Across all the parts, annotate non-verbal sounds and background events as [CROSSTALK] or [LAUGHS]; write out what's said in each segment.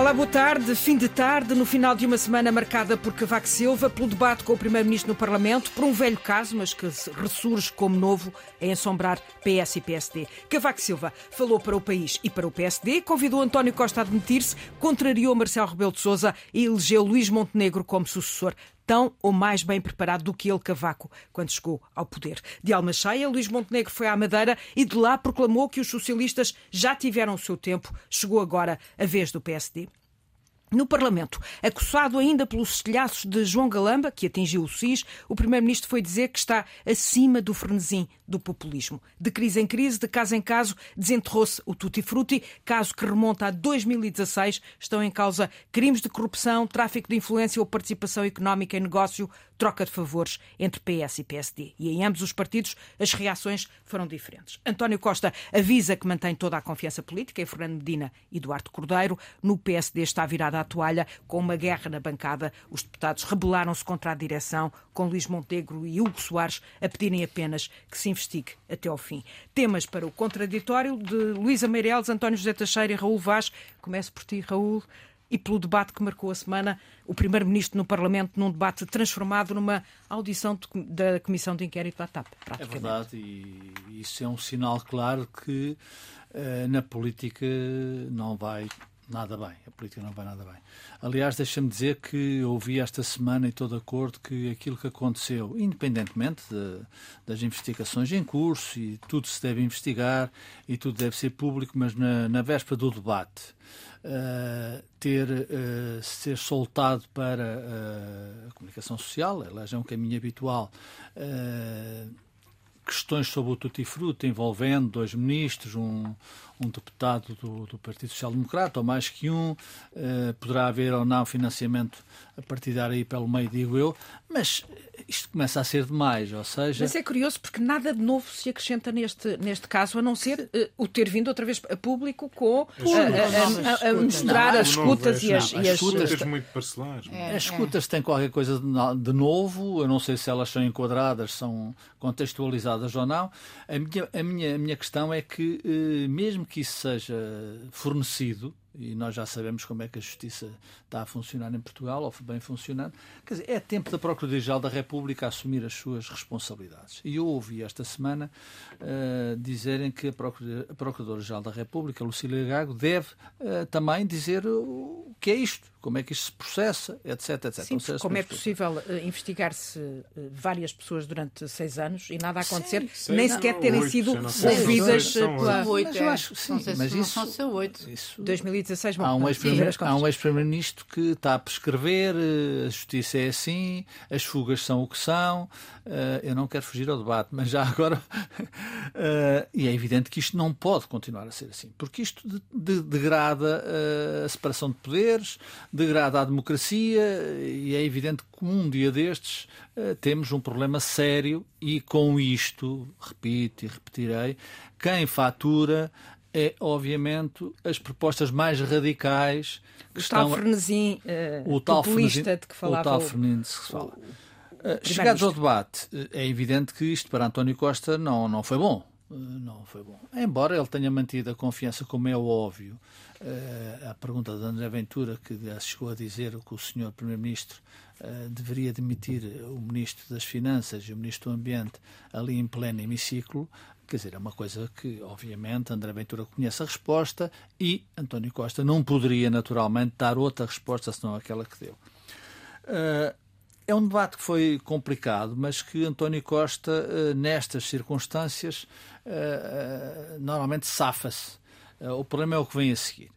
Olá, boa tarde. Fim de tarde, no final de uma semana marcada por Cavaco Silva, pelo debate com o Primeiro-Ministro no Parlamento, por um velho caso, mas que ressurge como novo em assombrar PS e PSD. Cavaco Silva falou para o país e para o PSD, convidou António Costa a admitir-se, contrariou Marcelo Rebelo de Sousa e elegeu Luís Montenegro como sucessor tão ou mais bem preparado do que ele, Cavaco, quando chegou ao poder. De alma cheia, Luís Montenegro foi à Madeira e de lá proclamou que os socialistas já tiveram o seu tempo, chegou agora a vez do PSD. No Parlamento, acusado ainda pelos estilhaços de João Galamba, que atingiu o SIS, o Primeiro-Ministro foi dizer que está acima do frenesim do populismo. De crise em crise, de caso em caso, desenterrou-se o Tutti Frutti, caso que remonta a 2016. Estão em causa crimes de corrupção, tráfico de influência ou participação económica em negócio, troca de favores entre PS e PSD. E em ambos os partidos as reações foram diferentes. António Costa avisa que mantém toda a confiança política em Fernando Medina e Duarte Cordeiro. No PSD está virada a toalha com uma guerra na bancada. Os deputados rebelaram-se contra a direção, com Luís Montenegro e Hugo Soares a pedirem apenas que se investigue até ao fim. Temas para o contraditório de Luísa Meireles, António José Teixeira e Raul Vaz. Começo por ti, Raul e pelo debate que marcou a semana, o Primeiro-Ministro no Parlamento, num debate transformado numa audição de, da Comissão de Inquérito da TAP. É verdade, e isso é um sinal claro que uh, na política não vai nada bem. A política não vai nada bem. Aliás, deixa-me dizer que ouvi esta semana e de acordo que aquilo que aconteceu, independentemente de, das investigações em curso, e tudo se deve investigar e tudo deve ser público, mas na, na véspera do debate, uh, ter uh, ser soltado para uh, a comunicação social, aliás, é um caminho habitual questões sobre o Tutti Frutti envolvendo dois ministros, um, um deputado do, do Partido Social Democrata, ou mais que um, uh, poderá haver ou não financiamento a partir daí pelo meio, digo eu, mas isto começa a ser demais, ou seja... Mas é curioso porque nada de novo se acrescenta neste, neste caso, a não ser uh, o ter vindo outra vez a público com a, a, misturar as escutas. e as... Não, as escutas muito parcelares. É, as escutas têm qualquer coisa de novo, eu não sei se elas são enquadradas, são contextualizadas ou não. A minha, a minha, a minha questão é que, uh, mesmo que isso seja fornecido, e nós já sabemos como é que a justiça está a funcionar em Portugal, ou bem funcionando. Quer dizer, é tempo da Procuradoria-Geral da República assumir as suas responsabilidades. E eu ouvi esta semana uh, dizerem que a Procuradora-Geral da República, Lucília Gago, deve uh, também dizer o que é isto, como é que isto se processa, etc. etc. Sim, como é possível uh, investigar-se várias pessoas durante seis anos e nada a acontecer, sim, nem sequer terem sido ouvidas pela... Oito, mas eu acho, sim, mas isso... São oito. Isso... 2016, bom, há um ex-primeiro-ministro que está a prescrever, eh, a justiça é assim, as fugas são o que são. Uh, eu não quero fugir ao debate, mas já agora. uh, [LAUGHS] e é evidente que isto não pode continuar a ser assim, porque isto de, de, degrada a separação de poderes, degrada a democracia, e é evidente que um dia destes temos um problema sério, e com isto, repito e repetirei, quem fatura é, obviamente, as propostas mais radicais que o estão... Tal frenesim, uh, o tal populista de que falava. O tal frenesim que se fala. Uh, chegados ao debate, uh, é evidente que isto para António Costa não, não foi bom. Uh, não foi bom. Embora ele tenha mantido a confiança, como é óbvio, a pergunta de André Ventura, que chegou a dizer que o senhor Primeiro-Ministro deveria demitir o Ministro das Finanças e o Ministro do Ambiente ali em pleno hemiciclo, Quer dizer, é uma coisa que, obviamente, André Ventura conhece a resposta e António Costa não poderia, naturalmente, dar outra resposta senão aquela que deu. Uh, é um debate que foi complicado, mas que António Costa, uh, nestas circunstâncias, uh, normalmente safa-se. o problema é o que vem a seguir.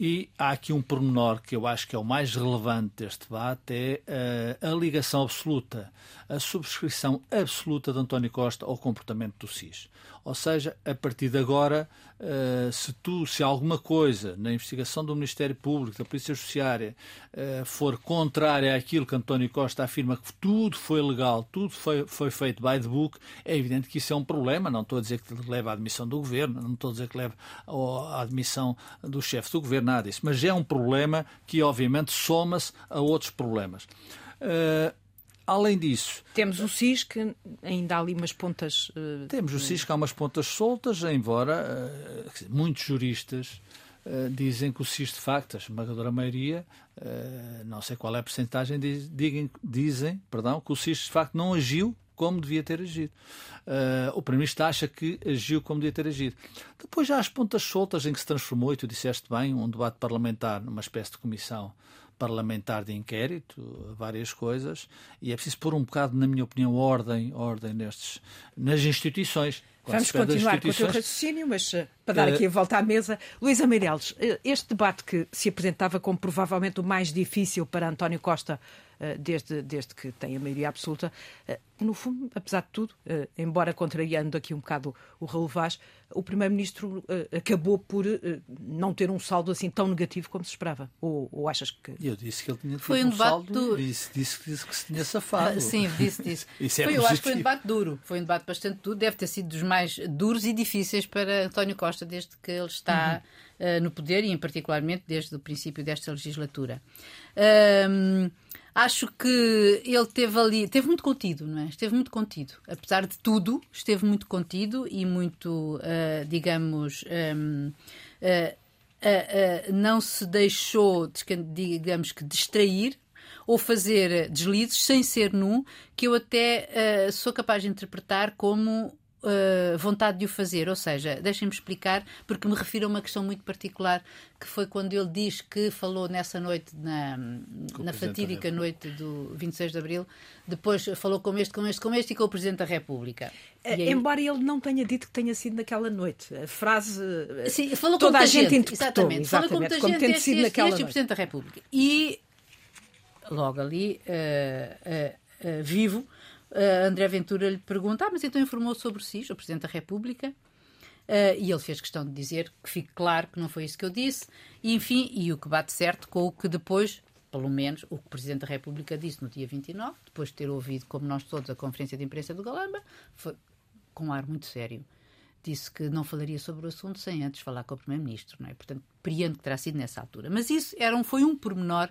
E há aqui um pormenor que eu acho que é o mais relevante deste debate, é a ligação absoluta, a subscrição absoluta de António Costa ao comportamento do SIS. Ou seja, a partir de agora, uh, se tu, se alguma coisa na investigação do Ministério Público, da Polícia Judiciária, uh, for contrária àquilo que António Costa afirma que tudo foi legal, tudo foi, foi feito by the book, é evidente que isso é um problema. Não estou a dizer que leva à admissão do governo, não estou a dizer que leva à admissão do chefe do governo, nada disso. Mas é um problema que, obviamente, soma-se a outros problemas. Uh, Além disso. Temos o SIS, que ainda há ali umas pontas. Uh, temos o SIS, que há umas pontas soltas, embora uh, muitos juristas uh, dizem que o SIS de facto, a esmagadora maioria, não sei qual é a porcentagem, diz, dizem, dizem perdão, que o SIS de facto não agiu como devia ter agido. O Primeiro-Ministro acha que agiu como devia ter agido. Depois já as pontas soltas em que se transformou, e tu disseste bem, um debate parlamentar numa espécie de comissão parlamentar de inquérito, várias coisas, e é preciso pôr um bocado, na minha opinião, ordem, ordem nestes, nas instituições. Vamos continuar com o teu raciocínio, mas eh, para dar aqui a volta à mesa, Luísa Meireles, eh, este debate que se apresentava como provavelmente o mais difícil para António Costa eh, desde, desde que tem a maioria absoluta. Eh, no fundo, apesar de tudo, eh, embora contrariando aqui um bocado o Raul Vaz, o Primeiro-Ministro acabou por não ter um saldo assim tão negativo como se esperava. Ou, ou achas que. Eu disse que ele tinha Foi um, um saldo. Do... Disse, disse, disse, que se tinha safado. Sim, disse, disse. [LAUGHS] Isso é foi, eu acho que foi um debate duro. Foi um debate bastante duro. Deve ter sido dos mais duros e difíceis para António Costa desde que ele está uhum. uh, no poder e, em particularmente, desde o princípio desta legislatura. Um, acho que ele teve ali, teve muito contido, não é? Esteve muito contido. Apesar de tudo, esteve muito contido e muito, uh, digamos, um, uh, uh, não se deixou, digamos que, distrair ou fazer deslizes sem ser nu, que eu até sou capaz de interpretar como Uh, vontade de o fazer. Ou seja, deixem-me explicar, porque me refiro a uma questão muito particular, que foi quando ele diz que falou nessa noite, na, na fatídica noite do 26 de Abril, depois falou com este, com este, com este e com o Presidente da República. Eh, aí... Embora ele não tenha dito que tenha sido naquela noite. A frase. Eh, Sim, falou toda a gente, gente interpretou. Exatamente, exatamente falou com como tendo sido naquela este, noite. Presidente da República. E logo ali, uh, vivo Uh, André Ventura lhe pergunta: Ah, mas então informou sobre si, o Presidente da República? Uh, e ele fez questão de dizer que fique claro que não foi isso que eu disse, e enfim, e o que bate certo com o que depois, pelo menos, o que o Presidente da República disse no dia 29, depois de ter ouvido, como nós todos, a conferência de imprensa do Galamba, foi com um ar muito sério. Disse que não falaria sobre o assunto sem antes falar com o Primeiro-Ministro, não é? Portanto, priando que terá sido nessa altura. Mas isso era um, foi um pormenor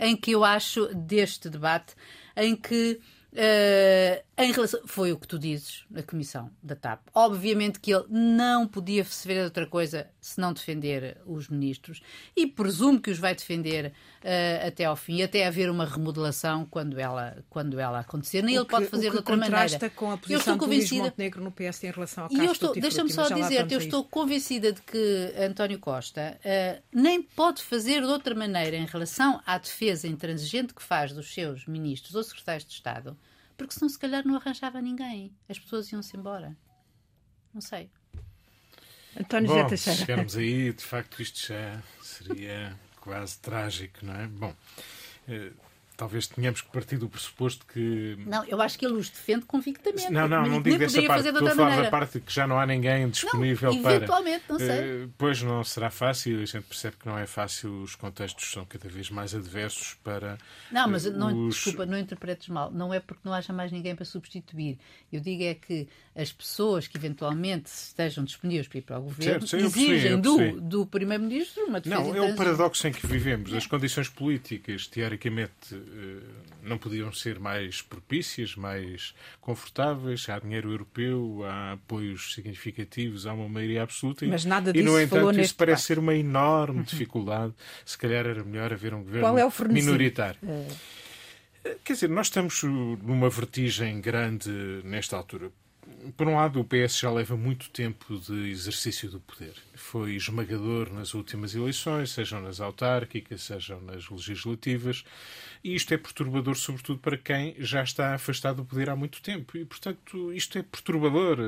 em que eu acho deste debate, em que Uh, relação, foi o que tu dizes na comissão da TAP. Obviamente que ele não podia se ver outra coisa se não defender os ministros e presumo que os vai defender uh, até ao fim, até haver uma remodelação quando ela, quando ela acontecer. Nem ele pode fazer de outra maneira. com a posição eu estou convencida... do Montenegro no PS em relação ao caso e eu estou, Deixa-me só dizer, eu estou convencida de que António Costa uh, nem pode fazer de outra maneira em relação à defesa intransigente que faz dos seus ministros ou secretários de Estado porque senão se calhar não arranjava ninguém. As pessoas iam-se embora. Não sei. António Bom, José Teixeira. chegarmos aí, de facto isto já seria quase trágico, não é? Bom, eh, talvez tenhamos que partir do pressuposto que. Não, eu acho que ele os defende convictamente. Não, não, não digo dessa parte. Estou a falar da parte que já não há ninguém disponível não, para. Eventualmente, não sei. Uh, pois não será fácil, a gente percebe que não é fácil, os contextos são cada vez mais adversos para. Não, mas não, os... desculpa, não interpretes mal. Não é porque não haja mais ninguém para substituir. Eu digo é que as pessoas que eventualmente estejam disponíveis para ir para o governo certo, exigem do, do Primeiro-Ministro uma defesa. Não, é o paradoxo em que vivemos. As condições políticas, teoricamente eh, não podiam ser mais propícias, mais confortáveis. Há dinheiro europeu, há apoios significativos, há uma maioria absoluta. Mas nada disso e, no entanto, isso parece ser uma enorme uhum. dificuldade. Se calhar era melhor haver um governo é minoritário. É... Quer dizer, nós estamos numa vertigem grande nesta altura por um lado, o PS já leva muito tempo de exercício do poder. Foi esmagador nas últimas eleições, sejam nas autárquicas, sejam nas legislativas, e isto é perturbador, sobretudo para quem já está afastado do poder há muito tempo. E, portanto, isto é perturbador.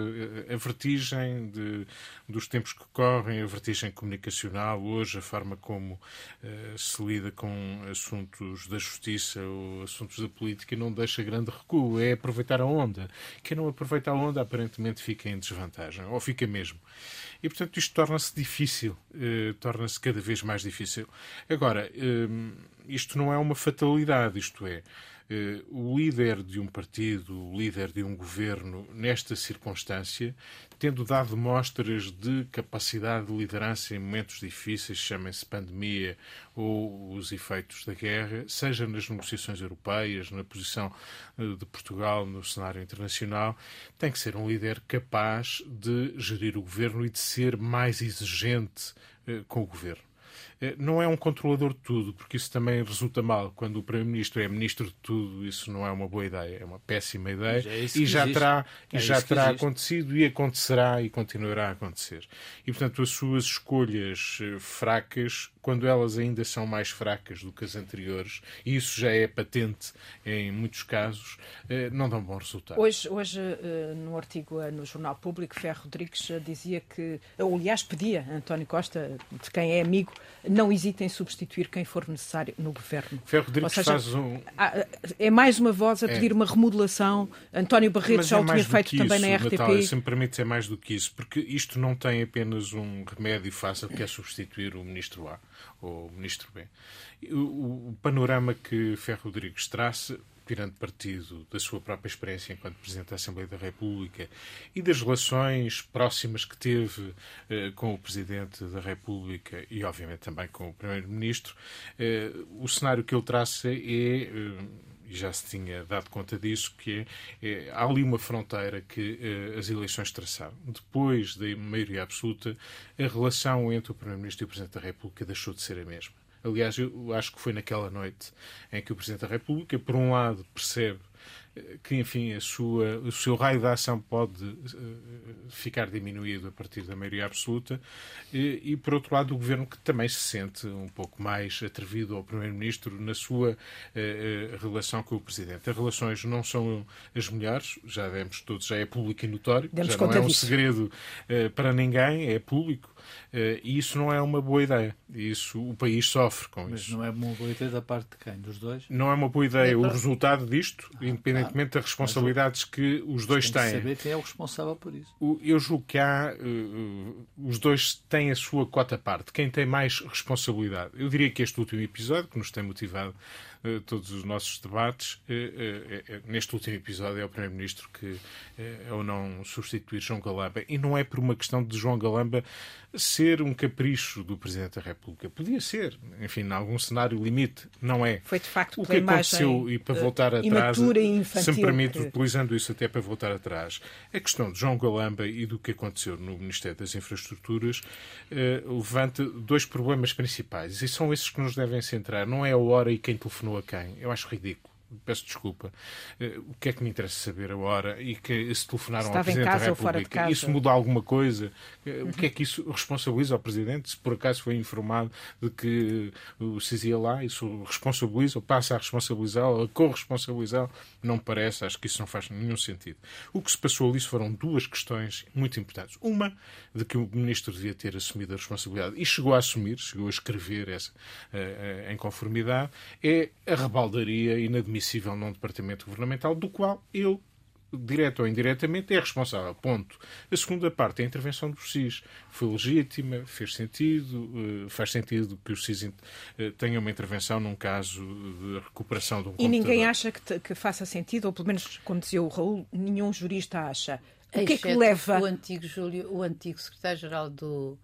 A vertigem de, dos tempos que correm, a vertigem comunicacional, hoje, a forma como uh, se lida com assuntos da justiça ou assuntos da política, não deixa grande recuo. É aproveitar a onda. Quem não aproveita a onda, aparentemente, fica em desvantagem, ou fica mesmo. E, portanto, isto torna-se difícil, uh, torna-se cada vez mais difícil. Agora, uh, isto não é uma fatalidade, isto é, eh, o líder de um partido, o líder de um governo, nesta circunstância, tendo dado mostras de capacidade de liderança em momentos difíceis, chamem-se pandemia ou os efeitos da guerra, seja nas negociações europeias, na posição eh, de Portugal no cenário internacional, tem que ser um líder capaz de gerir o governo e de ser mais exigente eh, com o governo. Eh, não é um controlador de tudo, porque isso também resulta mal. Quando o Primeiro-Ministro é ministro de tudo, isso não é uma boa ideia, é uma péssima ideia é e já terá, é e já terá acontecido e acontecerá e continuará a acontecer. E, portanto, as suas escolhas eh, fracas quando elas ainda são mais fracas do que as anteriores, e isso já é patente em muitos casos, eh, não dão bom resultado. Hoje, hoje no artigo no Jornal Público, Ferro Rodrigues dizia que, ou aliás pedia, António Costa, de quem é amigo, não hesita em substituir quem for necessário no governo. Ferro Rodrigues seja, faz um... É mais uma voz a pedir é. uma remodelação. António Barreto já é o tinha feito também na RTP. Natália, se me permite, é mais do que isso, porque isto não tem apenas um remédio fácil que é substituir o ministro A ou o ministro B. O, o panorama que Ferro Rodrigues traça tirando partido da sua própria experiência enquanto Presidente da Assembleia da República e das relações próximas que teve eh, com o Presidente da República e, obviamente, também com o Primeiro-Ministro, eh, o cenário que ele traça é. Eh, e já se tinha dado conta disso, que é, é há ali uma fronteira que eh, as eleições traçaram. Depois da maioria absoluta, a relação entre o Primeiro-Ministro e o Presidente da República deixou de ser a mesma. Aliás, eu acho que foi naquela noite em que o Presidente da República, por um lado, percebe que, enfim, a sua, o seu raio de ação pode uh, ficar diminuído a partir da maioria absoluta, e, e, por outro lado, o governo que também se sente um pouco mais atrevido ao Primeiro-Ministro na sua uh, relação com o Presidente. As relações não são as melhores, já vemos todos, já é público e notório, Demos já não é um disso. segredo uh, para ninguém, é público. Uh, e isso não é uma boa ideia. Isso, o país sofre com Mas isso. Mas não é uma boa ideia da parte de quem? Dos dois? Não é uma boa ideia é o resultado disto, ah, independentemente das responsabilidades que os dois têm. Que saber quem é o responsável por isso. Eu julgo que há. Uh, os dois têm a sua cota parte. Quem tem mais responsabilidade? Eu diria que este último episódio, que nos tem motivado todos os nossos debates, neste último episódio é o Primeiro-Ministro que, ou não substituir João Galamba. E não é por uma questão de João Galamba ser um capricho do Presidente da República. Podia ser, enfim, em algum cenário limite, não é. Foi de facto o que aconteceu e para voltar atrás, se me permite, utilizando isso até para voltar atrás, a questão de João Galamba e do que aconteceu no Ministério das Infraestruturas eh, levanta dois problemas principais e são esses que nos devem centrar. Não é a hora e quem telefonou a quem. Eu acho ridículo peço desculpa, uh, o que é que me interessa saber a hora e que se telefonaram Estava ao Presidente da República, isso muda alguma coisa? Uh, o que é que isso responsabiliza ao Presidente? Se por acaso foi informado de que uh, se dizia lá, isso responsabiliza ou passa a responsabilizar ou a corresponsabilizar? Não parece, acho que isso não faz nenhum sentido. O que se passou ali foram duas questões muito importantes. Uma, de que o Ministro devia ter assumido a responsabilidade e chegou a assumir, chegou a escrever essa em conformidade, é a rebaldaria inadmissível admissível num departamento governamental do qual ele direto ou indiretamente, é responsável. Ponto. A segunda parte, a intervenção do SIS, foi legítima, fez sentido, eh, faz sentido que o SIS eh, tenha uma intervenção num caso de recuperação de um E computador. ninguém acha que, te, que, faça sentido, ou pelo menos, como dizia o Raul, nenhum jurista acha. O que é que leva... O antigo, Júlio, o antigo secretário-geral do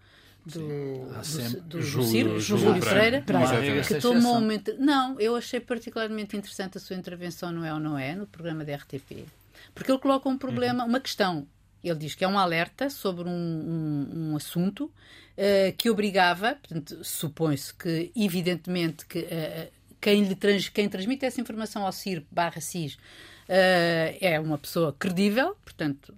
do, do, do, Júlio, Júlio, Pereira, Pereira. Que tomou uma, Não, eu achei particularmente interessante a sua intervenção no É ou Não É, no programa da RTP, porque ele coloca um problema, uhum. uma questão. Ele diz que é um alerta sobre um, um, um assunto uh, que obrigava, portanto, supõe-se que, evidentemente, que uh, quem, lhe trans, quem transmite essa informação ao CIR barra CIS uh, é uma pessoa credível, portanto,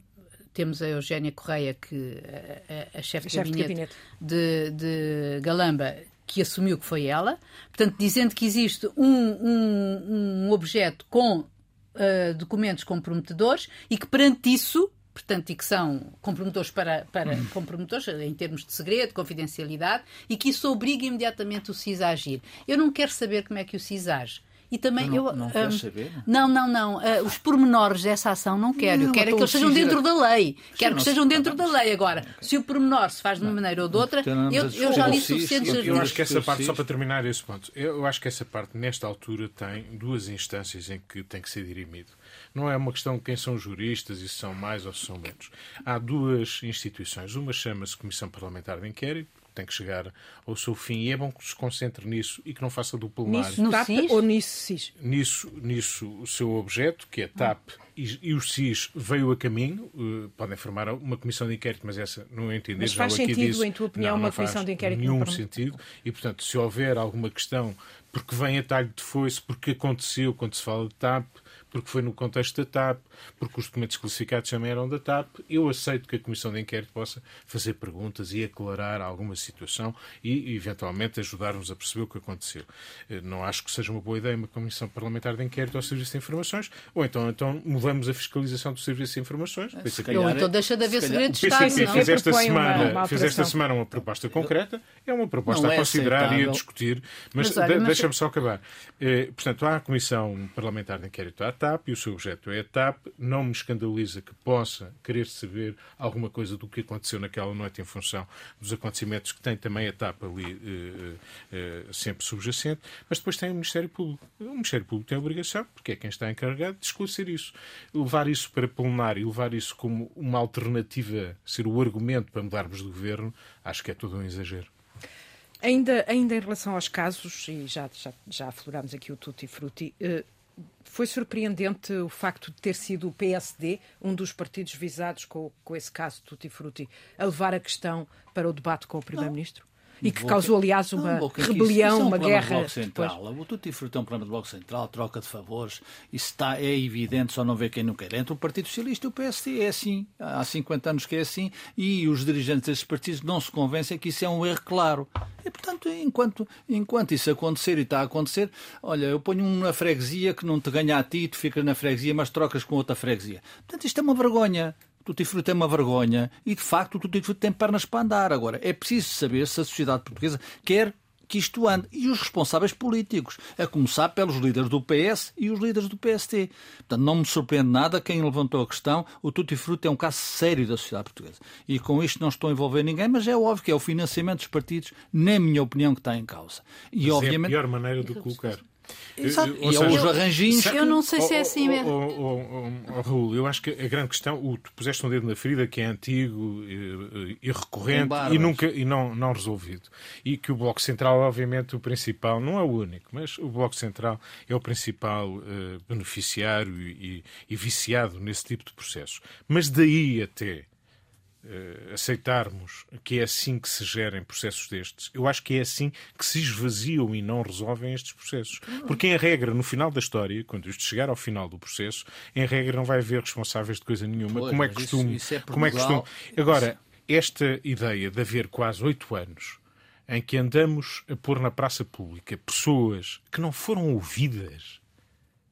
temos a Eugénia Correia, que a, a, a chefe de, gabinete, de gabinete de, de Galamba, que assumiu que foi ela, portanto, dizendo que existe um, um, um objeto com uh, documentos comprometedores e que perante isso portanto, e que são comprometedores para, para hum. comprometedores em termos de segredo, confidencialidade, e que isso obriga imediatamente o CIS a agir. Eu não quero saber como é que o CIS age. E também não, eu. Não um, saber? Não, não, não. Uh, os pormenores dessa ação não quero. Não, eu quero é que eles sejam dentro da lei. Sim, quero que estejam dentro da lei. Agora, se o pormenor se faz de uma maneira ou de outra, eu, eu já li suficientes. Eu, eu acho que essa parte, só para terminar esse ponto, eu acho que essa parte, nesta altura, tem duas instâncias em que tem que ser dirimido. Não é uma questão de quem são juristas e se são mais ou se são menos. Há duas instituições. Uma chama-se Comissão Parlamentar de Inquérito, tem que chegar ao seu fim e é bom que se concentre nisso e que não faça do plenário. Nisso TAP ou nisso SIS? Nisso, nisso o seu objeto, que é TAP e, e o SIS veio a caminho, uh, podem formar uma comissão de inquérito, mas essa não entender. Mas faz sentido, disse, em tua opinião, não, uma não comissão de inquérito? nenhum sentido. E, portanto, se houver alguma questão porque vem a talho de foice, porque aconteceu quando se fala de TAP, porque foi no contexto da TAP, porque os documentos classificados também eram da TAP. Eu aceito que a Comissão de Inquérito possa fazer perguntas e aclarar alguma situação e, eventualmente, ajudar-nos a perceber o que aconteceu. Eh, não acho que seja uma boa ideia uma Comissão Parlamentar de Inquérito ao Serviço de Informações, ou então, então mudamos a fiscalização do Serviço de Informações. Calhar, ou então deixa de haver segredo de Estado. O PCP fez esta, semana, uma, uma fez esta semana uma proposta concreta, é uma proposta a é considerar aceitável. e a discutir, mas, mas, mas deixa-me só acabar. Eh, portanto, há a Comissão Parlamentar de Inquérito à TAP e o seu objeto é a TAP. Não me escandaliza que possa querer saber alguma coisa do que aconteceu naquela noite em função dos acontecimentos que tem também a TAP ali eh, eh, sempre subjacente, mas depois tem o Ministério Público. O Ministério Público tem a obrigação, porque é quem está encarregado, de esclarecer isso. Levar isso para plenário levar isso como uma alternativa, ser o argumento para mudarmos de governo, acho que é todo um exagero. Ainda, ainda em relação aos casos, e já, já, já aflorámos aqui o Tutti Frutti, eh, foi surpreendente o facto de ter sido o PSD, um dos partidos visados com, com esse caso Tutti Frutti, a levar a questão para o debate com o Primeiro-Ministro? E que causou, aliás, uma não, rebelião, isso, isso é um uma guerra. Bloco Central. O Tutti Frutti é um problema do Bloco Central, troca de favores. Isso está, é evidente, só não vê quem não quer. Entre o Partido Socialista e o PSD é assim. Há 50 anos que é assim. E os dirigentes desses partidos não se convencem que isso é um erro claro. E, portanto, enquanto, enquanto isso acontecer e está a acontecer, olha, eu ponho uma freguesia que não te ganha a ti, tu ficas na freguesia, mas trocas com outra freguesia. Portanto, isto é uma vergonha. O tutti-frutti é uma vergonha e, de facto, o tutti-frutti tem pernas para andar. Agora, é preciso saber se a sociedade portuguesa quer que isto ande. E os responsáveis políticos, a começar pelos líderes do PS e os líderes do PST. Portanto, não me surpreende nada quem levantou a questão. O Tutti Frutti é um caso sério da sociedade portuguesa. E com isto não estou a envolver ninguém, mas é óbvio que é o financiamento dos partidos, na minha opinião, que está em causa. E, mas obviamente... é a pior maneira de colocar. Exato. E seja, os arranjinhos. Eu não sei se é assim mesmo. Oh, Raul, eu acho que a grande questão, o, tu puseste um dedo na ferida que é antigo e, e recorrente e nunca e não, não resolvido. E que o Bloco Central, obviamente, o principal, não é o único, mas o Bloco Central é o principal uh, beneficiário e, e viciado nesse tipo de processos. Mas daí até aceitarmos que é assim que se gerem processos destes, eu acho que é assim que se esvaziam e não resolvem estes processos. Porque, em regra, no final da história, quando isto chegar ao final do processo, em regra não vai haver responsáveis de coisa nenhuma, pois, como é costume. Isso, isso é como é costume. Agora, esta ideia de haver quase oito anos em que andamos a pôr na praça pública pessoas que não foram ouvidas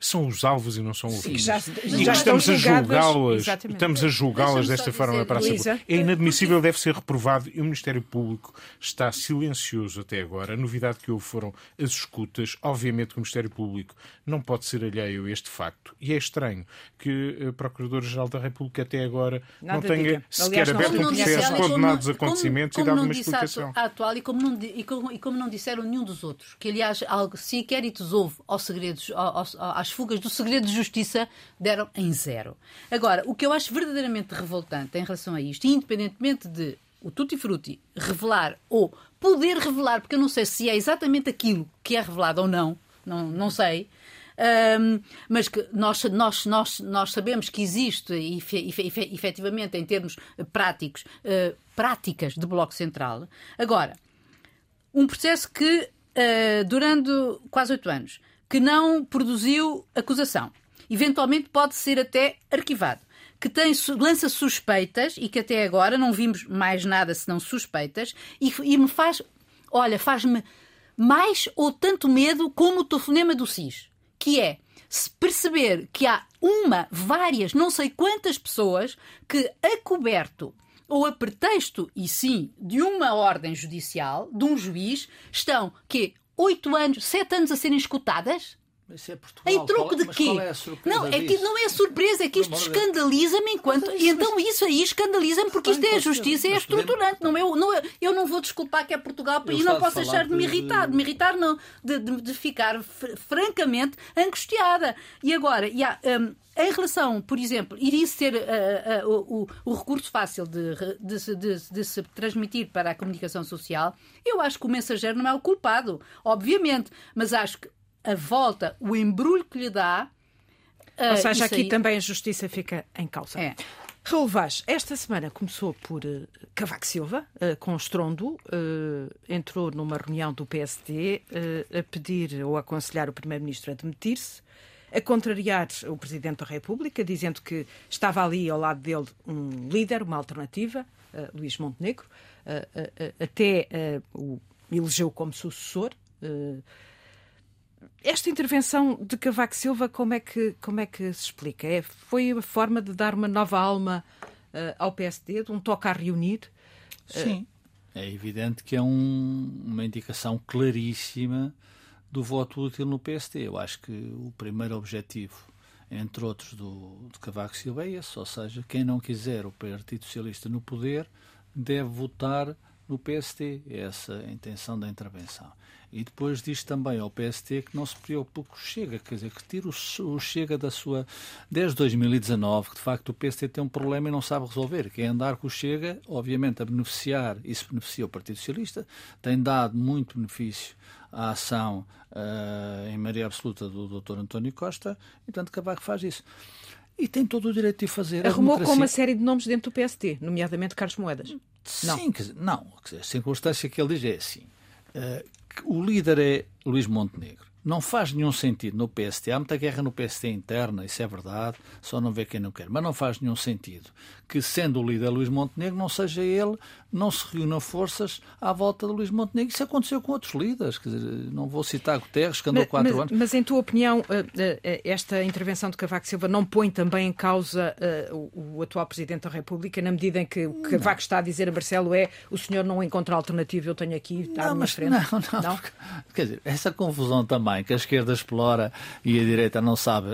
são os alvos e não são os vítimas. Já, e já estamos a julgá-las, estamos a julgá-las desta forma na praça. É inadmissível, deve ser reprovado e o Ministério Público está silencioso até agora. A novidade que houve foram as escutas. Obviamente que o Ministério Público não pode ser alheio a este facto. E é estranho que o Procurador-Geral da República até agora Nada não tenha diga. sequer Aliás, aberto um processo, condenados acontecimentos como, como e dado uma explicação. A atual e como, não, e, como, e como não disseram nenhum dos outros, que aliás, algo, se inquéritos houve aos segredos, aos, às fugas do segredo de justiça deram em zero. Agora, o que eu acho verdadeiramente revoltante em relação a isto, independentemente de o Tutti Frutti revelar ou poder revelar, porque eu não sei se é exatamente aquilo que é revelado ou não, não, não sei. Um, mas que nós, nós, nós, nós sabemos que existe, efetivamente, em termos práticos, uh, práticas de Bloco Central. Agora, um processo que, uh, durando quase oito anos, que não produziu acusação. Eventualmente pode ser até arquivado. Que tem, lança suspeitas e que até agora não vimos mais nada senão suspeitas e, e me faz, olha, faz-me mais ou tanto medo como o telefonema do SIS, que é se perceber que há uma, várias, não sei quantas pessoas que, a coberto ou a pretexto, e sim, de uma ordem judicial, de um juiz, estão que oito anos, sete anos a serem escutadas? Isso é Portugal. Em troco de quê? É não, é que não é surpresa, é que isto escandaliza-me enquanto. Mas, e então isso aí escandaliza-me porque isto é a justiça, é estruturante. Não, eu, não, eu não vou desculpar que é Portugal e não posso deixar de me irritar. De me irritar, não. De, de, de ficar francamente angustiada. E agora, e há, um, em relação, por exemplo, iria ser uh, uh, o, o, recurso fácil de, de, de, de, se transmitir para a comunicação social, eu acho que o mensageiro não é o culpado, obviamente, mas acho que a volta, o embrulho que lhe dá, Ou seja, aqui aí... também a justiça fica em causa. É. Raul Vaz, esta semana começou por uh, Cavaco Silva, uh, com estrondo, uh, entrou numa reunião do PSD a pedir ou a aconselhar o Primeiro-Ministro a demitir-se, a contrariar o Presidente da República, dizendo que estava ali ao lado dele um líder, uma alternativa, Luís Montenegro, até o elegeu como sucessor. Esta intervenção de Cavaco Silva, como é que, como é que se explica? É, foi a forma de dar uma nova alma uh, ao PSD, de um toque a reunir? Sim. Uh... É evidente que é um, uma indicação claríssima do voto útil no PSD. Eu acho que o primeiro objetivo, entre outros, do, de Cavaco Silva é esse, ou seja, quem não quiser o Partido Socialista no poder deve votar no PST. É essa a intenção da intervenção. E depois diz também ao PST que não se preocupe com o Chega, quer dizer, que tira o, Chega da sua. Desde 2019, que de facto o PST tem um problema e não sabe resolver, que é andar com o Chega, obviamente, a beneficiar, e se beneficia o Partido Socialista, tem dado muito benefício à ação uh, em maioria absoluta do Dr. António Costa, e portanto Cavaco faz isso. E tem todo o direito de fazer. Arrumou com uma série de nomes dentro do PST, nomeadamente Carlos Moedas. Sim, não, quer dizer, não a circunstância que ele diz é assim. Uh, o líder é Luís Montenegro. Não faz nenhum sentido no PST. Há muita guerra no PST interna, isso é verdade, só não vê quem não quer. Mas não faz nenhum sentido que, sendo o líder Luís Montenegro, não seja ele, não se reúnam forças à volta de Luís Montenegro. Isso aconteceu com outros líderes. Quer dizer, não vou citar Guterres, que andou mas, quatro mas, anos. Mas, em tua opinião, eh, eh, esta intervenção de Cavaco Silva não põe também em causa uh, o, atual Presidente da República, na medida em que o que Cavaco está a dizer a Marcelo é o senhor não encontra alternativa, eu tenho aqui, está não, mas, frente. Não, não, não? Porque, quer dizer, essa confusão também que a esquerda explora e a direita não sabe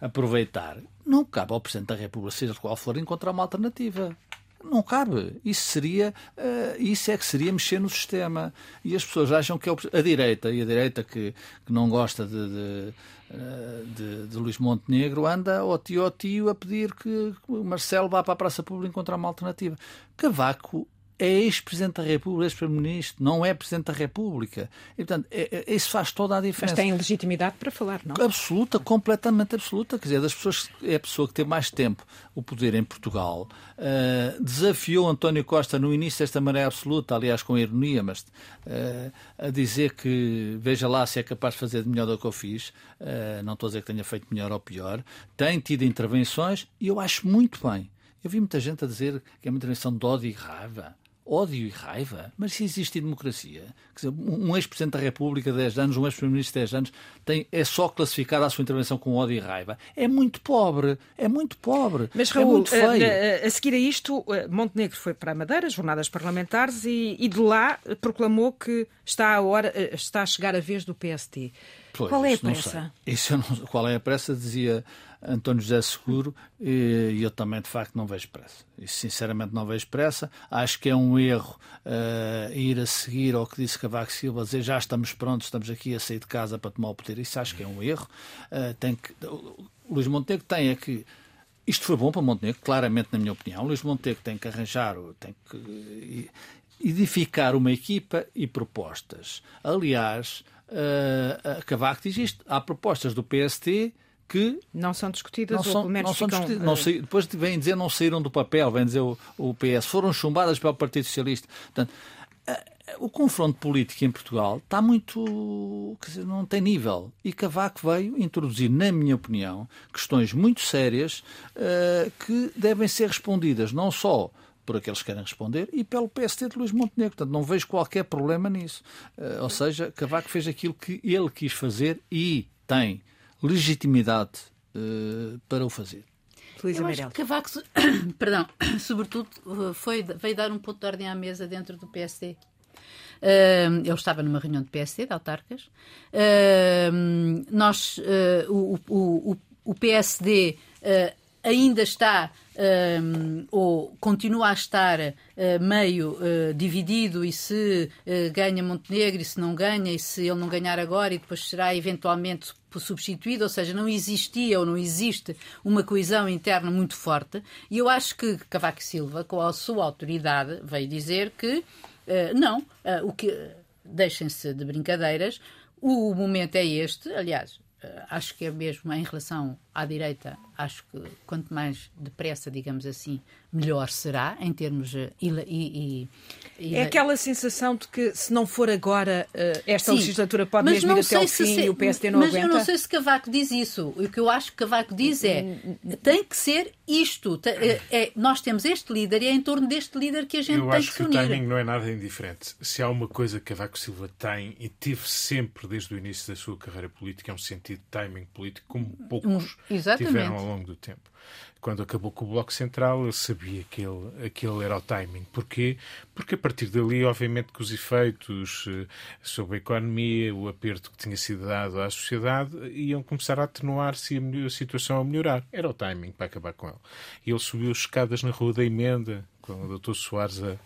aproveitar, não cabe ao Presidente da República, seja qual for, encontrar uma alternativa. Não cabe. Isso seria, uh, isso é que seria mexer no sistema. E as pessoas acham que é a direita, e a direita que, que não gosta de, de, eh, de, de Luís Montenegro, anda ao tio ao tio a pedir que o Marcelo vá para a Praça Pública encontrar uma alternativa. Cavaco é ex-presidente da República, ex-primeiro-ministro, não é presidente da República. E, portanto, é, é, isso faz toda a diferença. Mas tem legitimidade para falar, não? Absoluta, completamente absoluta. Quer dizer, das pessoas, é a pessoa que tem mais tempo o poder em Portugal. Uh, desafiou António Costa no início desta maneira absoluta, aliás, com ironia, mas uh, a dizer que veja lá se é capaz de fazer de melhor do que eu fiz. Uh, não estou a dizer que tenha feito melhor ou pior. Tem tido intervenções e eu acho muito bem. Eu vi muita gente a dizer que é uma intervenção de ódio e raiva ódio e raiva. Mas se existe democracia, dizer, um ex-presidente da República, 10 anos, um ex-primeiro-ministro, 10 anos, tem, é só classificado a sua intervenção com ódio e raiva. É muito pobre, é muito pobre. Mas, é Raul, é muito feio. A, eh, a, a, seguir a isto, eh, Montenegro foi para a Madeira, jornadas parlamentares, e, e de lá proclamou que está a, hora, eh, está a chegar a vez do PST. Pois, qual é a pressa? Isso não, qual é a pressa, dizia António José Seguro, e eu também, de facto, não vejo pressa. E, sinceramente, não vejo pressa. Acho que é um erro uh, ir a seguir ao que disse Cavaco Silva, dizer já estamos prontos, estamos aqui a sair de casa para tomar o poder. Isso acho que é um erro. Uh, tem que, Luís Montenegro tem é que isto foi bom para Montenegro, claramente, na minha opinião. Luís Montenegro tem que arranjar, tem que edificar uma equipa e propostas. Aliás, uh, Cavaco diz isto. Há propostas do PST que não são discutidas não são, não são ficam... não sa... depois vêm dizer não saíram do papel, vêm dizer o, o PS, foram chumbadas pelo Partido Socialista. Portanto, o confronto político em Portugal está muito. Dizer, não tem nível. E Cavaco veio introduzir, na minha opinião, questões muito sérias uh, que devem ser respondidas não só por aqueles que querem responder e pelo PST de Luís Montenegro. Portanto, não vejo qualquer problema nisso. Uh, ou seja, Cavaco fez aquilo que ele quis fazer e tem legitimidade uh, para o fazer. Luís Eu acho que Cavaco, [COUGHS] perdão, [COUGHS] sobretudo, eh, foi, veio dar um ponto de ordem à mesa dentro do PSD. Uh, eu estava numa reunião do PSD, de autarcas. Uh, nós, uh, o, o, o, PSD ainda está um, ou continua a estar uh, meio uh, dividido e se uh, ganha Montenegro e se não ganha e se ele não ganhar agora e depois será eventualmente substituído, ou seja, não existia ou não existe uma coesão interna muito forte. E eu acho que Cavaco Silva, com a sua autoridade, veio dizer que não, o que deixem-se de brincadeiras, o momento é este, aliás, acho que é mesmo em relação à direita, acho que quanto mais depressa, digamos assim, melhor será em termos. Uh, e, e, e, é aquela sensação de que se não for agora, uh, esta Sim, legislatura pode mesmo ir até ao fim se, e o PSD não mas aguenta. Mas eu não sei se Cavaco diz isso. O que eu acho que Cavaco diz é tem que ser isto. É, é, nós temos este líder e é em torno deste líder que a gente eu tem que se unir. Eu acho que o timing não é nada indiferente. Se há uma coisa que Cavaco Silva tem e teve sempre desde o início da sua carreira política, é um sentido de timing político como poucos tiveram ao longo do tempo quando acabou com o Bloco Central, eu sabia que ele, aquele era o timing. Porquê? Porque a partir dali, obviamente, que os efeitos eh, sobre a economia, o aperto que tinha sido dado à sociedade, iam começar a atenuar-se e a, situação a melhorar. Era o timing para acabar com ele. E ele subiu as escadas na Rua da Emenda, com o Dr. Soares a,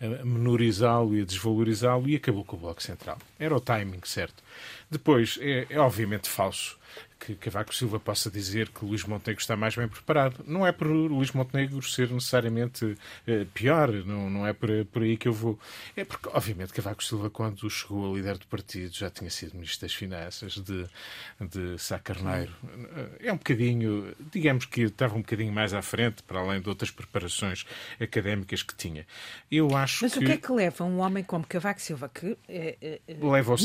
a menorizá-lo e a desvalorizá-lo, e acabou com o Bloco Central. Era o timing certo. Depois, é, é obviamente falso que Cavaco Silva possa dizer que Luís Montenegro está mais bem preparado. Não é por Luís Montenegro ser necessariamente eh, pior, não, não é por, por aí que eu vou. É porque, obviamente, Cavaco Silva, quando chegou a líder do partido, já tinha sido Ministro das Finanças de, de Sá Carneiro. É um bocadinho, digamos que estava um bocadinho mais à frente, para além de outras preparações académicas que tinha. Eu acho Mas que... o que é que leva um homem como Cavaco Silva, que é, é,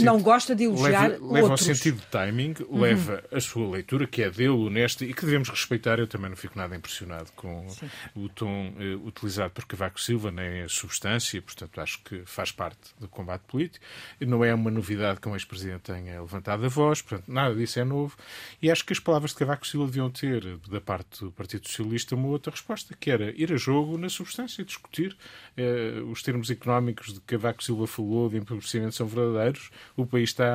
não gosta de elogiar leva, outros? Leva ao sentido de timing, uhum. leva a sua leitura, que é dele, honesta, e que devemos respeitar. Eu também não fico nada impressionado com Sim. o tom eh, utilizado por Cavaco Silva, nem a substância, portanto acho que faz parte do combate político. Não é uma novidade que um ex-presidente tenha levantado a voz, portanto nada disso é novo. E acho que as palavras de Cavaco Silva deviam ter, da parte do Partido Socialista, uma outra resposta, que era ir a jogo na substância, discutir eh, os termos económicos de que Cavaco Silva falou de empobrecimento são verdadeiros, o país está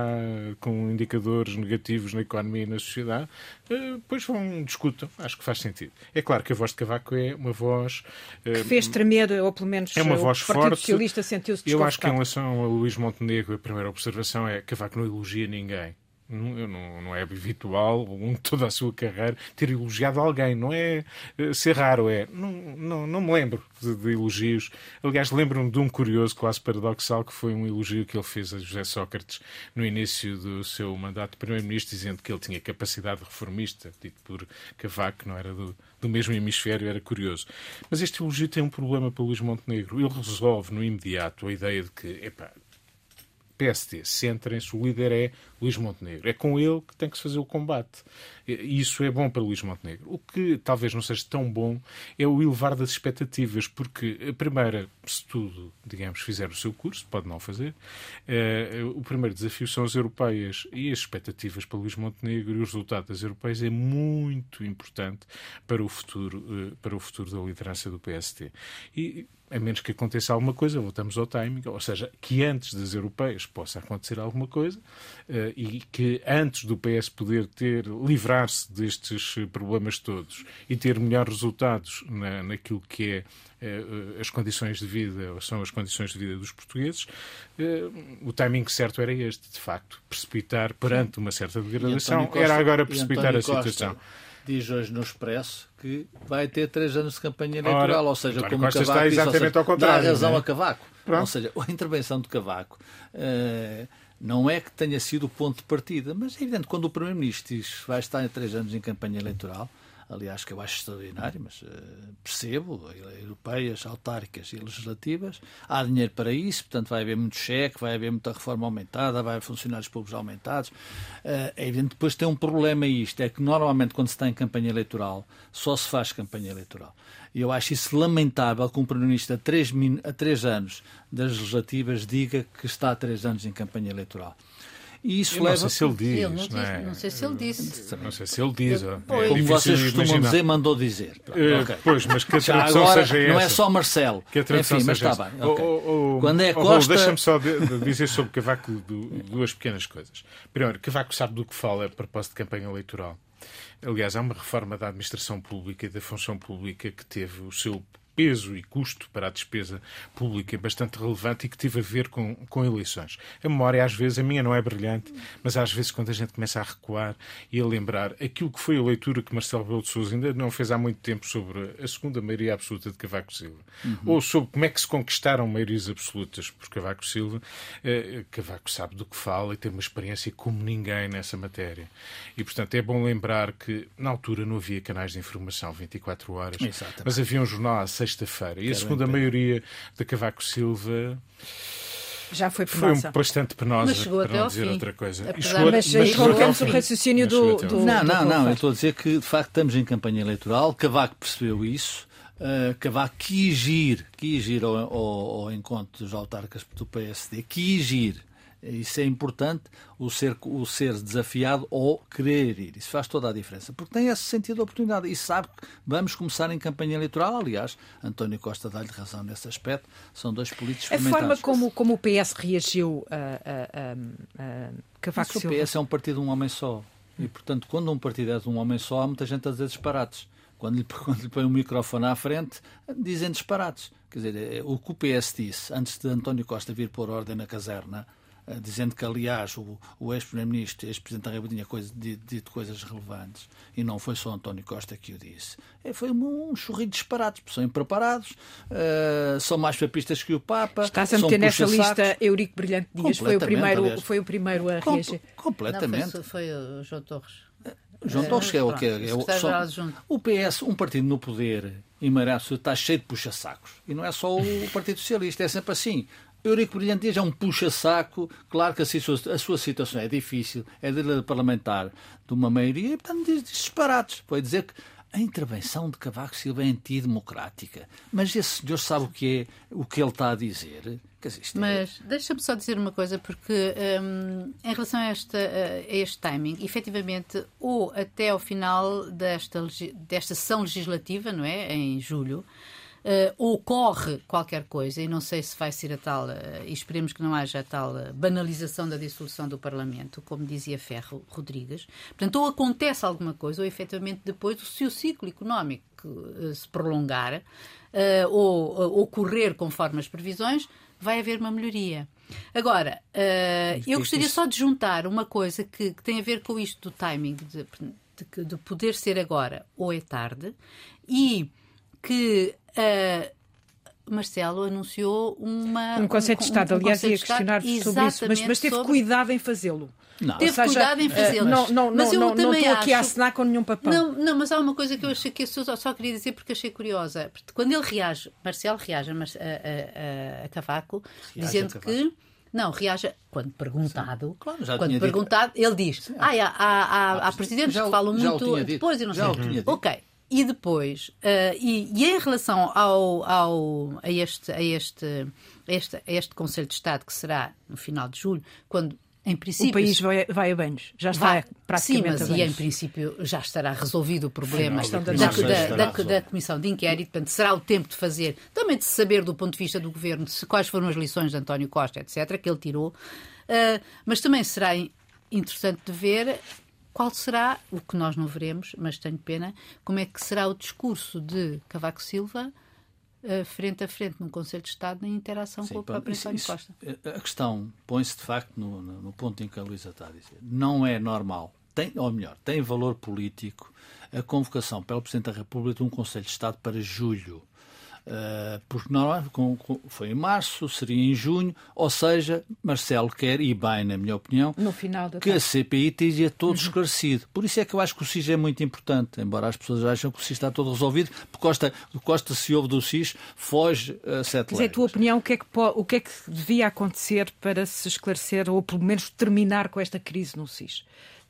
com indicadores negativos na economia e na sociedade, eh, pois vão, discutam. Acho que faz sentido. É claro que a voz de Cavaco é uma voz. Eh, que fez tremer, ou pelo menos é uma voz o Partido forte. Socialista sentiu-se Eu acho que em relação a Luís Montenegro, a primeira observação é que Cavaco não elogia ninguém. Não, não, é habitual, [LAUGHS] toda a sua carreira, ter elogiado alguém. Não é eh, ser raro, é. Não, não, não me lembro de, de elogios. Aliás, lembro-me de um curioso, quase paradoxal, que foi um elogio que ele fez a José Sócrates no início do seu mandato de Primeiro-Ministro, dizendo que ele tinha capacidade reformista, dito por Cavaco, não era do, do mesmo hemisfério, era curioso. Mas este elogio tem um problema para Luís Montenegro. Ele resolve no imediato a ideia de que, epá, PSD, centrem-se, o líder é Luís Montenegro. É com ele que tem que se fazer o combate. E isso é bom para Luís Montenegro. O que talvez não seja tão bom é o elevar das expectativas, porque a primeira, se tudo, digamos, fizer o seu curso, pode não fazer, eh, o primeiro desafio são as europeias e as expectativas para Luís Montenegro e o resultado das europeias é muito importante para o futuro, eh, para o futuro da liderança do PST. E a menos que aconteça alguma coisa, voltamos ao timing, ou seja, que antes das europeias possa acontecer alguma coisa uh, e que antes do PS poder ter livrar-se destes problemas todos e ter melhores resultados na, naquilo que é uh, as condições de vida, ou são as condições de vida dos portugueses, o timing certo era este, de facto, precipitar perante uma certa degradação, Costa, era agora precipitar a situação. Costa diz hoje no Expresso que vai ter três anos de campanha eleitoral, Ora, ou seja, como Costa Cavaco está exatamente seja, ao contrário, dá razão é? a Cavaco. Pronto. Ou seja, a intervenção de Cavaco uh, não é que tenha sido o ponto de partida, mas é evidente que quando o Primeiro-Ministro diz que vai estar em três anos em campanha eleitoral, aliás, que eu acho extraordinário, mas uh, percebo, europeias, autárquicas e legislativas, há dinheiro para isso, portanto vai haver muito cheque, vai haver muita reforma aumentada, vai haver funcionários públicos aumentados. Uh, é evidente depois tem um problema isto, é que normalmente quando se está em campanha eleitoral, só se faz campanha eleitoral. E eu acho isso lamentável que um Primeiro-Ministro a a três anos das legislativas diga que está há três anos em campanha eleitoral. E isso eu leva... Não sei se ele diz. Ele não, não, é? não sei se ele disse. Não sei se ele diz. É Como vocês costumam imaginar. dizer, mandou dizer. Uh, okay. Pois, mas que a tradução agora, seja essa. Não é só Marcelo. Que a tradução Enfim, mas está bem. Okay. Oh, oh, Quando é Costa... Oh, Deixa-me só de, de dizer sobre Cavaco duas pequenas coisas. Primeiro, Cavaco sabe do que fala a propósito de campanha eleitoral. Aliás, há uma reforma da administração pública e da função pública que teve o seu peso e custo para a despesa pública bastante relevante e que teve a ver com, com eleições. A memória, às vezes, a minha não é brilhante, mas às vezes, quando a gente começa a recuar e a lembrar aquilo que foi a leitura que Marcelo Rebelo de Sousa ainda não fez há muito tempo sobre a segunda maioria absoluta de Cavaco Silva, uhum. ou sobre como é que se conquistaram maiorias absolutas por Cavaco Silva, eh, Cavaco sabe do que fala e tem uma experiência como ninguém nessa matéria. E, portanto, é bom lembrar que, na altura, não havia canais de informação 24 horas, Exatamente. mas havia um jornal à sexta-feira. E a segunda maioria de Cavaco Silva. Já foi penosa. Foi bastante penosa, mas chegou para até não dizer fim. outra coisa. chegou, mas, mas colocamos o raciocínio do, do, Não, não, não. Eu estou a dizer que, de facto, estamos em campanha eleitoral. Cavaco percebeu isso. Uh, Cavaco quis ir, quis ir ao, ao, ao encontro dos autarcas do PSD, quis ir isso é importante, o ser, o ser desafiado ou querer ir. Isso faz toda a diferença, porque tem esse sentido de oportunidade e sabe que vamos começar em campanha eleitoral. Aliás, António Costa dá-lhe razão nesse aspecto. São dois políticos A forma como, como o PS reagiu a, a, a, a Cavaco Silva... O PS é um partido de um homem só. E, portanto, quando um partido é de um homem só, há muita gente a dizer disparates. Quando lhe, [LAUGHS] quando lhe põe um microfone à frente, dizem disparates. Quer dizer, é, o que o PS disse antes de António Costa vir pôr ordem na caserna dizendo que, aliás, o, o ex-primeiro-ministro, ex-presidente da República, tinha coisa, dito coisas relevantes, e não foi só António Costa que o disse. É, foi um, um churrinho disparado, são impreparados, uh, são mais papistas que o Papa. Está-se a meter nessa lista Eurico Brilhante Dias, foi o primeiro, aliás, foi o primeiro a reagir. Completamente. Não, foi, foi o João Torres. João é, Torres, que é o que é, o, só, o PS, um partido no poder, e merece, está cheio de puxa-sacos. E não é só o Partido Socialista, é sempre assim. Eurico Brilhantes é um puxa-saco. Claro que a sua, a sua situação é difícil, é de parlamentar de uma maioria, e, portanto, diz disparates. Foi dizer que a intervenção de Cavaco Silva é antidemocrática. Mas esse senhor sabe o que é o que ele está a dizer? É Mas deixa-me só dizer uma coisa, porque um, em relação a, esta, a este timing, efetivamente, ou até ao final desta, desta sessão legislativa, não é? Em julho, ocorre qualquer coisa, e não sei se vai ser a tal, uh, e esperemos que não haja a tal uh, banalização da dissolução do Parlamento, como dizia Ferro Rodrigues. Portanto, ou acontece alguma coisa, ou efetivamente depois, se o ciclo económico se prolongar ou ocorrer conforme as previsões, vai haver uma melhoria. Agora, eu gostaria só de juntar uma coisa que, que, tem a ver com isto do timing, de, de, de poder ser agora ou é tarde, e que uh, Marcelo anunciou uma, um conceito um, de Estado. Um, Aliás, ia questionar sobre isso, mas, mas teve sobre... cuidado em fazê-lo. Não. Teve seja, cuidado em fazê-lo. Não, não, mas não, não, não estou aqui a assinar com nenhum papel. Não, não, mas há uma coisa que eu achei que eu só, queria dizer porque achei curiosa. Quando ele reage, Marcelo reage a, a, a, a Cavaco, reage dizendo Cavaco. que. Não, reage quando perguntado. Claro, quando perguntado, dito. ele diz: Sim. Ah, há, há, há, há presidentes já, que falam muito depois e não já sei. Ok, e depois, uh, e, e, em relação ao, ao, a, este, a, este, a, este, a este Conselho de Estado, que será no final de julho, quando em princípio, o país vai, vai a banhos, já está vai, praticamente sim, mas e em princípio já estará resolvido o problema da, da, da, da, Comissão de Inquérito, portanto será o tempo de fazer, também de saber do ponto de vista do Governo se, quais foram as lições de António Costa, etc., que ele tirou, uh, mas também será interessante de ver qual será, o que nós não veremos, mas tenho pena, como é que será o discurso de Cavaco Silva uh, frente a frente num Conselho de Estado na interação Sim, com o próprio isso, António Costa. Eh, a questão põe-se de facto no, no, no, ponto em que a Luísa está a dizer. Não é normal, tem, ou melhor, tem valor político a convocação pelo Presidente da República de um Conselho de Estado para julho. Uh, porque normalmente foi em março, seria em junho, ou seja, Marcelo quer, e bem, na minha opinião, que a CPI esteja todo uhum. esclarecido. Por isso é que eu acho que o SIS é muito importante, embora as pessoas achem que o SIS está todo resolvido, porque Costa, Costa se ouve do SIS, foge a sete Mas é a tua opinião, o que, é que, o que é que devia acontecer para se esclarecer, ou pelo menos terminar com esta crise no SIS?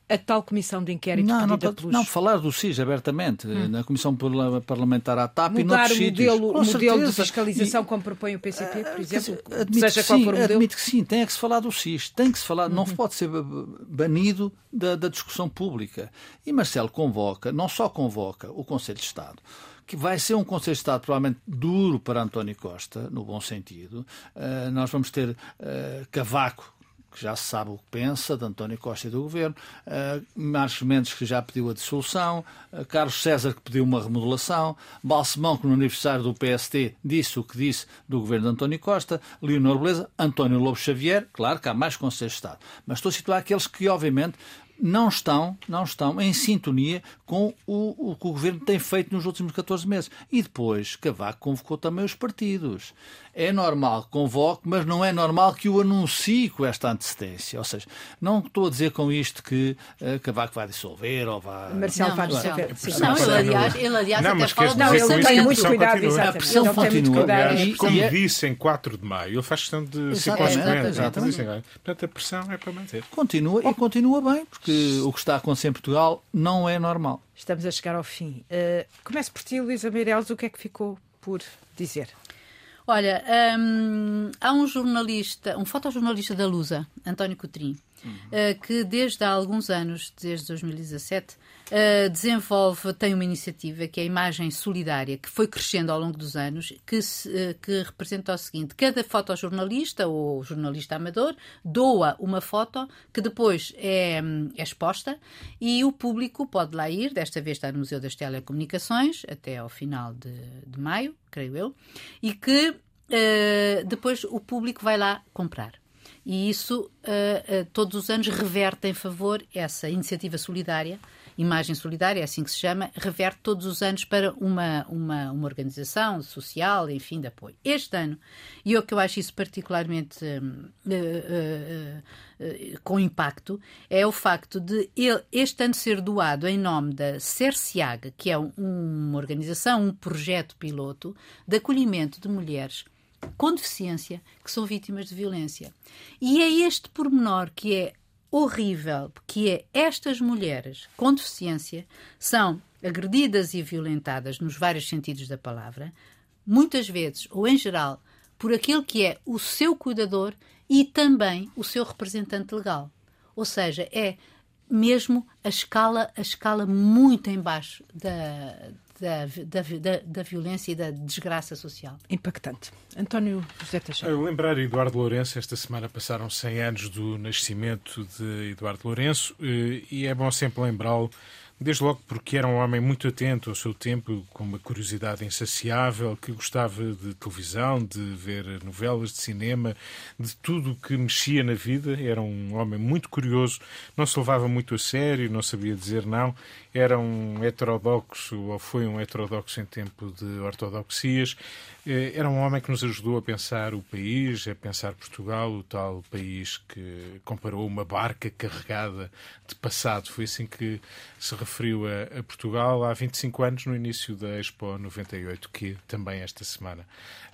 A tal comissão de inquérito não, não, pelos... não, falar do SIS abertamente, hum. na Comissão Parlamentar à TAP Mudar e noutros o modelo, o modelo de fiscalização e... como propõe o PCP, por exemplo, admito seja qual sim, for o modelo. Admito que sim, tem que se falar do SIS, tem que se falar, uhum. não pode ser banido da, da discussão pública. E Marcelo convoca, não só convoca o Conselho de Estado, que vai ser um Conselho de Estado provavelmente duro para António Costa, no bom sentido. Uh, nós vamos ter uh, Cavaco que já sabe o que pensa, de António Costa e do Governo, uh, Marcos Mendes, que já pediu a dissolução, uh, Carlos César, que pediu uma remodelação, Balsemão, que no aniversário do PST disse o que disse do Governo de António Costa, Leonor Beleza, António Lobo Xavier, claro que há mais Conselhos de Estado, mas estou a situar aqueles que, obviamente, não estão, não estão em sintonia com o, o, que o governo tem feito nos últimos 14 meses. E depois, Cavaco convocou também os partidos é normal que convoque, mas não é normal que o anuncie com esta antecedência. Ou seja, não estou a dizer com isto que uh, Cavaco vai dissolver ou vai. Marcial vai dissolver. Não, ele aliás, ele, aliás não, até fala Não, ele tem muito cuidado, exatamente. A pressão continua. E, como é... disse em 4 de maio, ele faz questão de ser consequente. Exatamente. Portanto, a pressão é para manter. Continua e continua bem, porque o que está a acontecer em Portugal não é normal. Estamos a chegar ao fim. Uh, comece por ti, Luísa Meireles, o que é que ficou por dizer? Olha, um, há um jornalista, um fotojornalista da Lusa, António Coutrinho, uhum. uh, que desde há alguns anos, desde 2017, uh, desenvolve, tem uma iniciativa que é a Imagem Solidária, que foi crescendo ao longo dos anos, que, se, uh, que representa o seguinte: cada fotojornalista ou jornalista amador doa uma foto que depois é, é exposta e o público pode lá ir. Desta vez está no Museu das Telecomunicações, até ao final de, de maio, creio eu, e que uh, depois o público vai lá comprar. E isso, uh, uh, todos os anos, reverte em favor essa iniciativa solidária Imagem Solidária, é assim que se chama, reverte todos os anos para uma, uma, uma organização social, enfim, de apoio. Este ano, e o que eu acho isso particularmente uh, com impacto, é o facto de ele, este ano ser doado em nome da CERCIAG, que é um, uma organização, um projeto piloto de acolhimento de mulheres com deficiência que são vítimas de violência. E é este pormenor que é horrível, que é estas mulheres com deficiência são agredidas e violentadas nos vários sentidos da palavra, muitas vezes, ou em geral, por aquele que é o seu cuidador e também o seu representante legal. Ou seja, é mesmo a escala, a escala muito em baixo da, da, da, da, da, violência e da desgraça social. Impactante. António José Teixeira. lembrar Eduardo Lourenço, esta semana passaram 100 anos do nascimento de Eduardo Lourenço eh, e é bom sempre lembrá-lo Desde logo porque era um homem muito atento ao seu tempo, com uma curiosidade insaciável, que gostava de televisão, de ver novelas, de cinema, de tudo o que mexia na vida. Era um homem muito curioso, não se levava muito a sério, não sabia dizer não. Era um heterodoxo, ou foi um heterodoxo em tempo de ortodoxias. Eh, era um homem que nos ajudou a pensar o país, a pensar Portugal, o tal país que comparou uma barca carregada de passado. Foi assim que se referiu a, a Portugal há 25 anos, no início da Expo 98, que também esta semana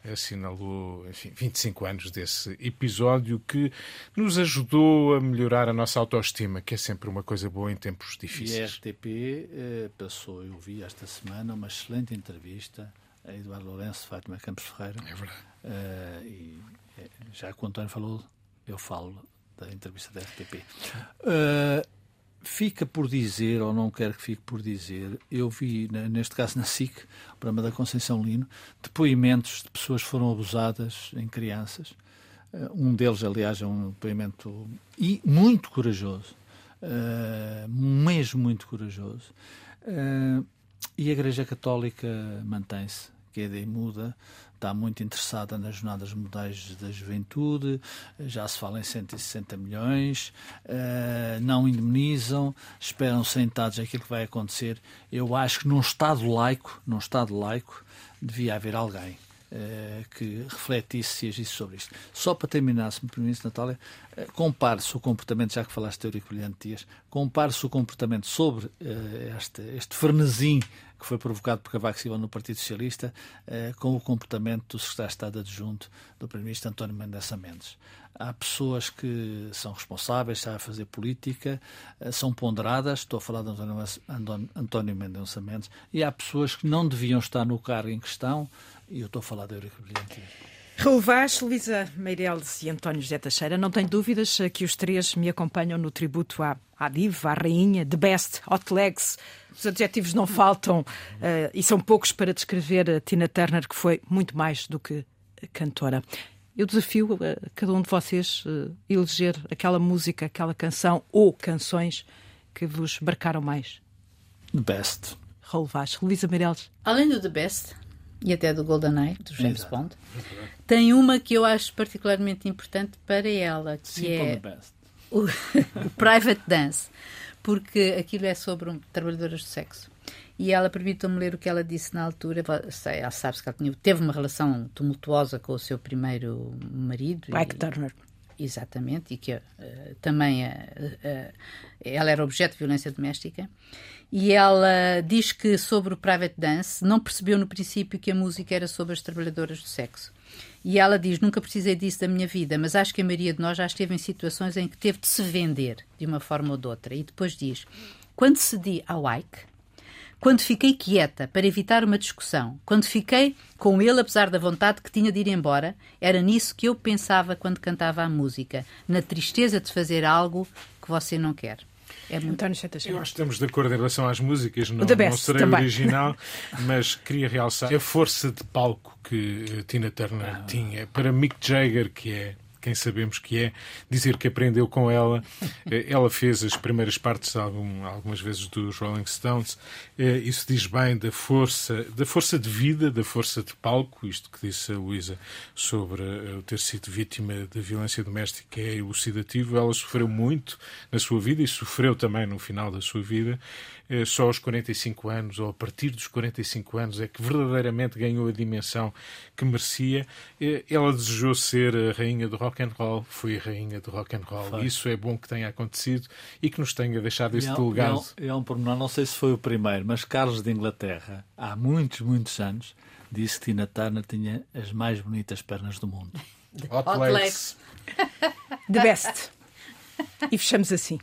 assinalou enfim, 25 anos desse episódio que nos ajudou a melhorar a nossa autoestima, que é sempre uma coisa boa em tempos difíceis. E a RTP eh, passou, eu vi esta semana, uma excelente entrevista a Eduardo Lourenço, Fátima Campos Ferreira. É verdade. Uh, e eh, já que o António falou, eu falo da entrevista da RTP. Uh, fica por dizer, ou não quero que fique por dizer, eu vi, neste caso na SIC, o programa da Conceição Lino, depoimentos de pessoas que foram abusadas em crianças. Uh, um deles, aliás, é um depoimento e muito corajoso, uh, mesmo muito corajoso. Uh, e a Igreja Católica mantém-se, que é de muda, está muito interessada nas jornadas modais da juventude, já se fala em 160 milhões, uh, não indemnizam, esperam sentados aquilo que vai acontecer. Eu acho que num Estado laico, num Estado laico, devia haver alguém que refletisse e agisse sobre isto. Só para terminar, se me permite, Natália, uh, compare-se o comportamento, já que falaste de Eurico Brilhante Dias, compare-se o comportamento sobre este, este frenesim que foi provocado por Cavaco Silva no Partido Socialista, eh, com o comportamento do secretário de Estado adjunto do Primeiro-Ministro António Mendonça Mendes. Há pessoas que são responsáveis, sabem fazer política, eh, são ponderadas, estou a falar de António, António Mendonça Mendes, e há pessoas que não deviam estar no cargo em questão, e eu estou a falar de Eurico Brilhante. Raul Vaz, Luísa Meireles e António José Teixeira. Não tenho dúvidas que os três me acompanham no tributo à, à diva, à rainha, the best, hot legs. Os adjetivos não faltam uh, e são poucos para descrever a Tina Turner, que foi muito mais do que cantora. Eu desafio a cada um de vocês a eleger aquela música, aquela canção ou canções que vos marcaram mais. The Best. Raul Vaz. Luísa Meireles. Além do The Best, e até do GoldenEye, do James Exato. Bond, tem uma que eu acho particularmente importante para ela, que Simple é o, [LAUGHS] o Private Dance, porque aquilo é sobre um, trabalhadoras de sexo. E ela permitiu-me ler o que ela disse na altura. Ela sabe que ela tinha, teve uma relação tumultuosa com o seu primeiro marido. Mike e, Turner. Exatamente, e que uh, também uh, uh, ela era objeto de violência doméstica. E ela diz que sobre o private dance não percebeu no princípio que a música era sobre as trabalhadoras do sexo. E ela diz: Nunca precisei disso da minha vida, mas acho que a maioria de nós já esteve em situações em que teve de se vender de uma forma ou de outra. E depois diz: Quando cedi ao Ike, quando fiquei quieta para evitar uma discussão, quando fiquei com ele apesar da vontade que tinha de ir embora, era nisso que eu pensava quando cantava a música, na tristeza de fazer algo que você não quer. É muito... António Eu acho que estamos de acordo em relação às músicas, não, não serei também. original, [LAUGHS] mas queria realçar a força de palco que Tina Turner ah. tinha. Para Mick Jagger, que é quem sabemos que é, dizer que aprendeu com ela. Eh, ela fez as primeiras partes algum, algumas vezes dos Rolling Stones. Eh, isso diz bem da força, da força de vida, da força de palco, isto que disse a Luísa sobre eh, ter sido vítima da violência doméstica é elucidativo. Ela sofreu muito na sua vida e sofreu também no final da sua vida. Eh, só aos 45 anos, ou a partir dos 45 anos, é que verdadeiramente ganhou a dimensão que merecia. Eh, ela desejou ser a rainha do rock and roll, foi a rainha do rock and roll. Foi. Isso é bom que tenha acontecido e que nos tenha deixado este é, legado. É, é um pormenor, não sei se foi o primeiro, mas Carlos de Inglaterra, há muitos, muitos anos, disse que Tina Turner tinha as mais bonitas pernas do mundo. [LAUGHS] Hot, Hot legs. The best. E fechamos assim.